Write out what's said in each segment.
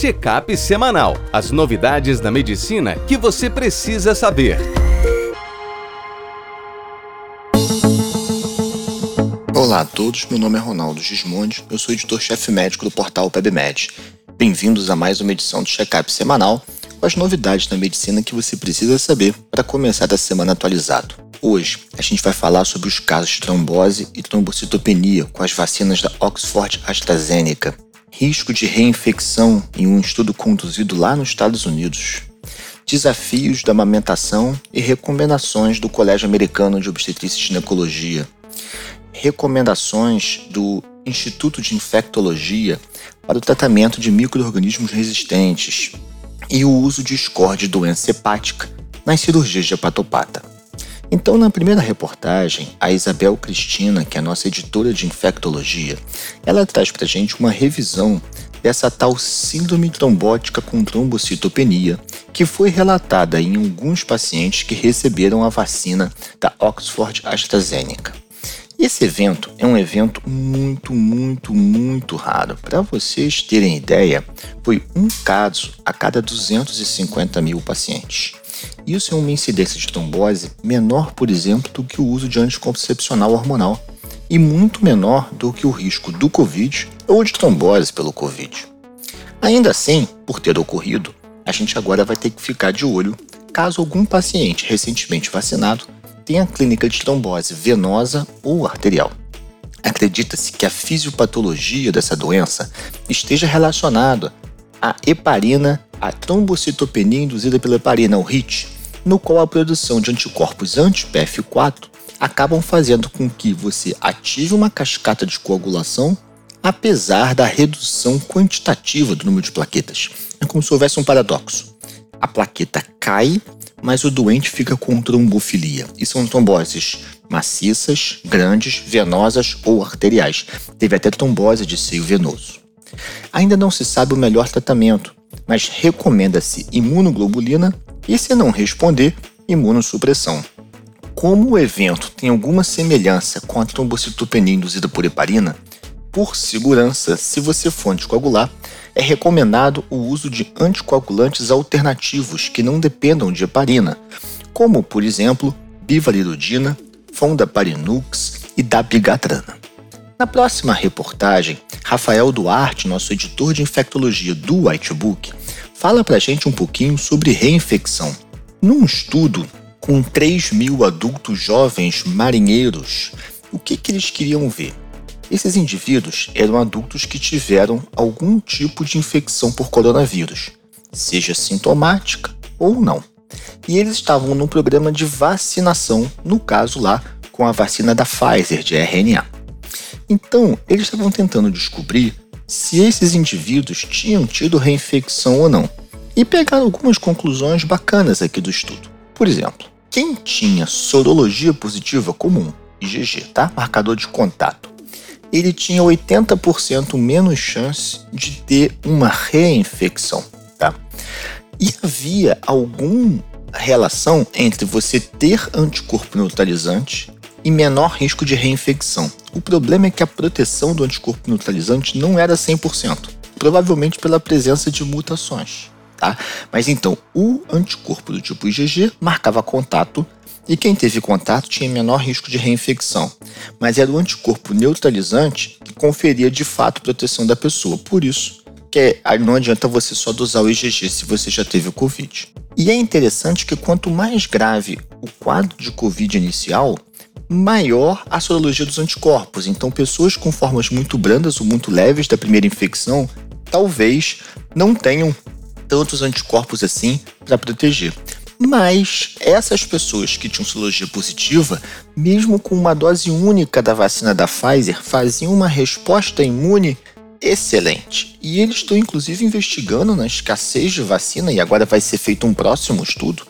Check-up semanal. As novidades da medicina que você precisa saber. Olá a todos, meu nome é Ronaldo Gismondi, eu sou editor-chefe médico do portal PebMed. Bem-vindos a mais uma edição do Check-up semanal com as novidades da medicina que você precisa saber para começar a semana atualizado. Hoje a gente vai falar sobre os casos de trombose e trombocitopenia com as vacinas da Oxford AstraZeneca, risco de reinfecção em um estudo conduzido lá nos Estados Unidos, desafios da amamentação e recomendações do Colégio Americano de Obstetrícia e Ginecologia, recomendações do Instituto de Infectologia para o tratamento de microorganismos resistentes e o uso de score de doença hepática nas cirurgias de hepatopata. Então, na primeira reportagem, a Isabel Cristina, que é a nossa editora de infectologia, ela traz para gente uma revisão dessa tal síndrome trombótica com trombocitopenia, que foi relatada em alguns pacientes que receberam a vacina da Oxford AstraZeneca. Esse evento é um evento muito, muito, muito raro. Para vocês terem ideia, foi um caso a cada 250 mil pacientes. Isso é uma incidência de trombose menor, por exemplo, do que o uso de anticoncepcional hormonal e muito menor do que o risco do Covid ou de trombose pelo Covid. Ainda assim, por ter ocorrido, a gente agora vai ter que ficar de olho caso algum paciente recentemente vacinado tem a clínica de trombose venosa ou arterial. Acredita-se que a fisiopatologia dessa doença esteja relacionada à heparina, à trombocitopenia induzida pela heparina, o HIT, no qual a produção de anticorpos anti-PF4 acabam fazendo com que você ative uma cascata de coagulação apesar da redução quantitativa do número de plaquetas. É como se houvesse um paradoxo. A plaqueta cai mas o doente fica com trombofilia. E são tromboses maciças, grandes, venosas ou arteriais. Teve até trombose de seio venoso. Ainda não se sabe o melhor tratamento, mas recomenda-se imunoglobulina e, se não responder, imunossupressão. Como o evento tem alguma semelhança com a trombocitopenia induzida por heparina, por segurança, se você for anticoagular, é recomendado o uso de anticoagulantes alternativos que não dependam de heparina, como, por exemplo, bivalirudina, fondaparinux e dabigatrana. Na próxima reportagem, Rafael Duarte, nosso editor de infectologia do Whitebook, fala pra gente um pouquinho sobre reinfecção. Num estudo com 3 mil adultos jovens marinheiros, o que, que eles queriam ver? Esses indivíduos eram adultos que tiveram algum tipo de infecção por coronavírus, seja sintomática ou não. E eles estavam num programa de vacinação, no caso lá com a vacina da Pfizer de RNA. Então, eles estavam tentando descobrir se esses indivíduos tinham tido reinfecção ou não, e pegaram algumas conclusões bacanas aqui do estudo. Por exemplo, quem tinha sorologia positiva comum, IgG, tá? Marcador de contato, ele tinha 80% menos chance de ter uma reinfecção, tá? E havia alguma relação entre você ter anticorpo neutralizante e menor risco de reinfecção. O problema é que a proteção do anticorpo neutralizante não era 100%, provavelmente pela presença de mutações, tá? Mas então, o anticorpo do tipo IgG marcava contato e quem teve contato tinha menor risco de reinfecção, mas era o anticorpo neutralizante que conferia de fato proteção da pessoa. Por isso, que não adianta você só dosar o IgG se você já teve o Covid. E é interessante que quanto mais grave o quadro de Covid inicial, maior a sorologia dos anticorpos. Então, pessoas com formas muito brandas ou muito leves da primeira infecção talvez não tenham tantos anticorpos assim para proteger. Mas essas pessoas que tinham sorologia positiva, mesmo com uma dose única da vacina da Pfizer, faziam uma resposta imune excelente. E eles estão inclusive investigando na escassez de vacina, e agora vai ser feito um próximo estudo,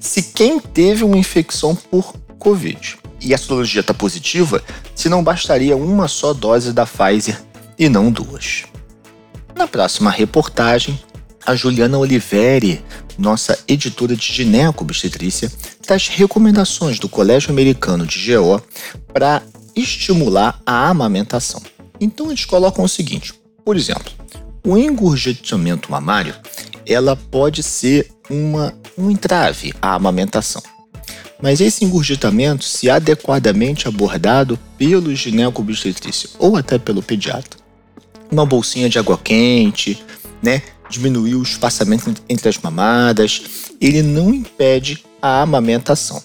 se quem teve uma infecção por Covid e a sorologia está positiva, se não bastaria uma só dose da Pfizer e não duas. Na próxima reportagem, a Juliana Oliveri, nossa editora de gineco-obstetrícia, traz recomendações do Colégio Americano de GO para estimular a amamentação. Então eles colocam o seguinte: por exemplo, O engurgitamento mamário, ela pode ser uma, um entrave à amamentação. Mas esse engurgitamento, se adequadamente abordado pelo gineco-obstetrícia ou até pelo pediatra, uma bolsinha de água quente, né, diminuir o espaçamento entre as mamadas, ele não impede a amamentação.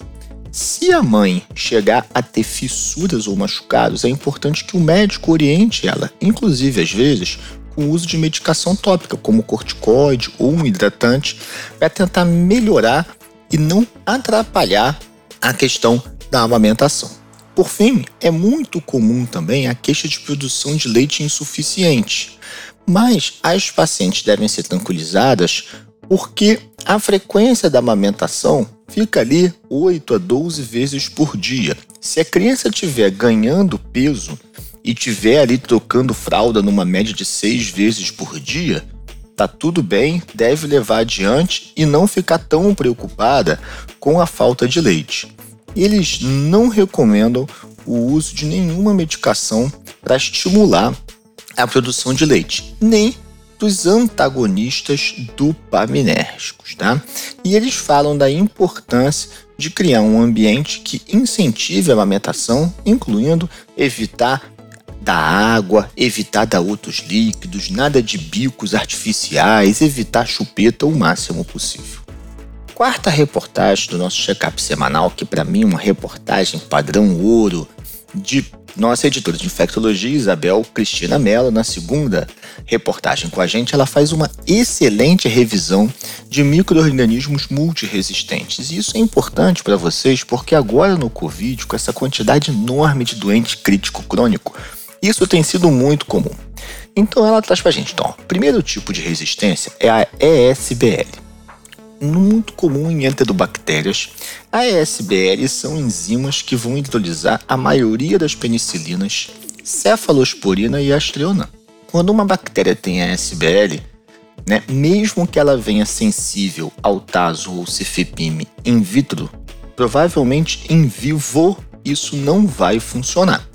Se a mãe chegar a ter fissuras ou machucados, é importante que o médico oriente ela, inclusive às vezes com o uso de medicação tópica, como corticoide ou um hidratante, para tentar melhorar e não atrapalhar a questão da amamentação. Por fim, é muito comum também a queixa de produção de leite insuficiente, mas as pacientes devem ser tranquilizadas porque a frequência da amamentação fica ali 8 a 12 vezes por dia. Se a criança estiver ganhando peso e tiver ali trocando fralda numa média de seis vezes por dia, tá tudo bem, deve levar adiante e não ficar tão preocupada com a falta de leite. Eles não recomendam o uso de nenhuma medicação para estimular a produção de leite, nem dos antagonistas dopaminérgicos, tá? E eles falam da importância de criar um ambiente que incentive a amamentação, incluindo evitar da água, evitar dar outros líquidos, nada de bicos artificiais, evitar chupeta o máximo possível. Quarta reportagem do nosso check-up semanal, que para mim é uma reportagem padrão ouro de nossa editora de infectologia, Isabel Cristina Mello, na segunda reportagem com a gente, ela faz uma excelente revisão de micro-organismos multiresistentes. E isso é importante para vocês porque agora no Covid, com essa quantidade enorme de doente crítico crônico, isso tem sido muito comum. Então ela traz para a gente, então, o primeiro tipo de resistência é a ESBL. Muito comum em enterobactérias, a ESBL são enzimas que vão hidrolisar a maioria das penicilinas, cefalosporina e astreona. Quando uma bactéria tem a ESBL, né, mesmo que ela venha sensível ao taso ou cefepime in vitro, provavelmente em vivo isso não vai funcionar.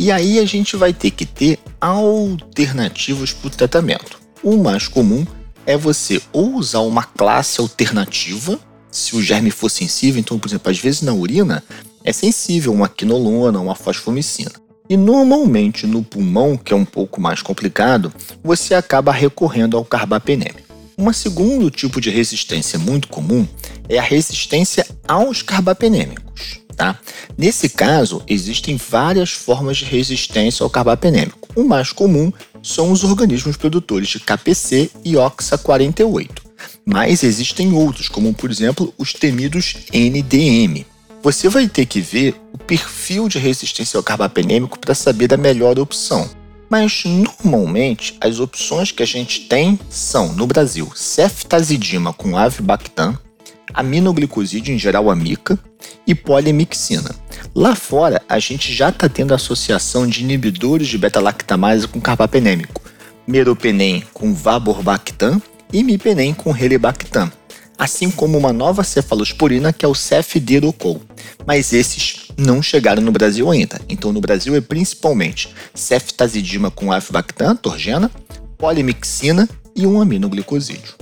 E aí a gente vai ter que ter alternativas para o tratamento. O mais comum é você ou usar uma classe alternativa, se o germe for sensível, então, por exemplo, às vezes na urina é sensível uma quinolona, uma fosfomicina. E normalmente no pulmão, que é um pouco mais complicado, você acaba recorrendo ao carbapeneme. Um segundo tipo de resistência muito comum é a resistência aos carbapenêmicos. Tá? Nesse caso, existem várias formas de resistência ao carbapenêmico. O mais comum são os organismos produtores de KPC e OXA48, mas existem outros, como por exemplo os temidos NDM. Você vai ter que ver o perfil de resistência ao carbapenêmico para saber da melhor opção. Mas normalmente as opções que a gente tem são, no Brasil, ceftazidima com avibactam, aminoglicosídeo, em geral amica, e polimixina. Lá fora, a gente já está tendo associação de inibidores de beta-lactamase com carbapenêmico, meropenem com vaborbactam e mipenem com relibactam, assim como uma nova cefalosporina que é o cefdirocol. Mas esses não chegaram no Brasil ainda. Então no Brasil é principalmente ceftazidima com avibactam, torgena, polimixina e um aminoglicosídeo.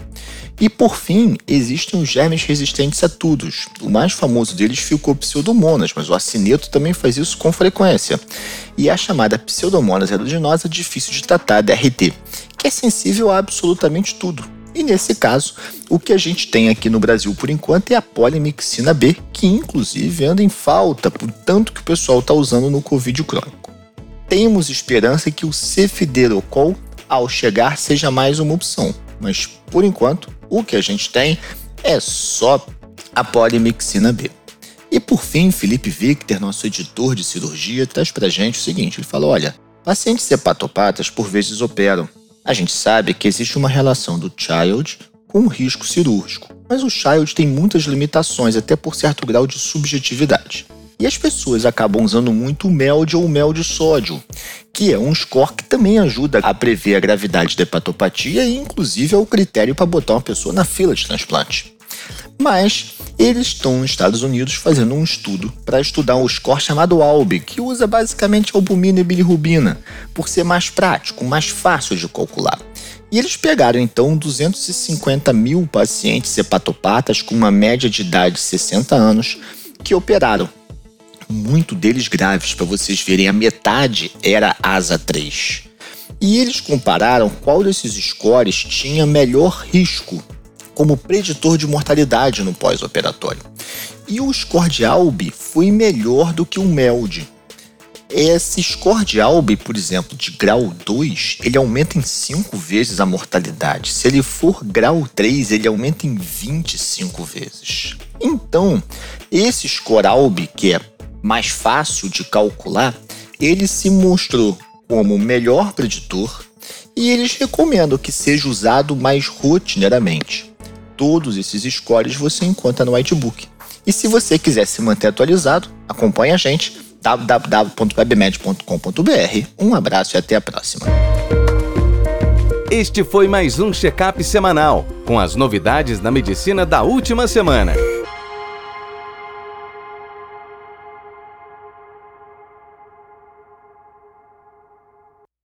E por fim, existem os germes resistentes a todos. O mais famoso deles ficou pseudomonas, mas o acineto também faz isso com frequência. E a chamada pseudomonas aeruginosa difícil de tratar, DRT, que é sensível a absolutamente tudo. E nesse caso, o que a gente tem aqui no Brasil por enquanto é a polimixina B, que inclusive anda em falta por tanto que o pessoal está usando no Covid crônico. Temos esperança que o cefiderocol, ao chegar, seja mais uma opção, mas por enquanto o que a gente tem é só a polimixina B. E por fim, Felipe Victor, nosso editor de cirurgia, traz pra gente o seguinte: ele fala: olha, pacientes hepatopatas por vezes operam. A gente sabe que existe uma relação do child com o risco cirúrgico, mas o child tem muitas limitações, até por certo grau de subjetividade. E as pessoas acabam usando muito o MELD ou o mel de sódio, que é um score que também ajuda a prever a gravidade da hepatopatia e, inclusive, é o critério para botar uma pessoa na fila de transplante. Mas eles estão nos Estados Unidos fazendo um estudo para estudar um score chamado ALB, que usa basicamente albumina e bilirrubina, por ser mais prático, mais fácil de calcular. E eles pegaram então 250 mil pacientes hepatopatas com uma média de idade de 60 anos que operaram. Muito deles graves, para vocês verem, a metade era asa 3. E eles compararam qual desses scores tinha melhor risco como preditor de mortalidade no pós-operatório. E o score de ALB foi melhor do que o MELD. Esse score de ALB, por exemplo, de grau 2, ele aumenta em 5 vezes a mortalidade. Se ele for grau 3, ele aumenta em 25 vezes. Então, esse score ALB, que é mais fácil de calcular, ele se mostrou como o melhor preditor e eles recomendam que seja usado mais rotineiramente. Todos esses scores você encontra no Whitebook. E se você quiser se manter atualizado, acompanhe a gente www.webmed.com.br. Um abraço e até a próxima. Este foi mais um check-up semanal com as novidades da medicina da última semana.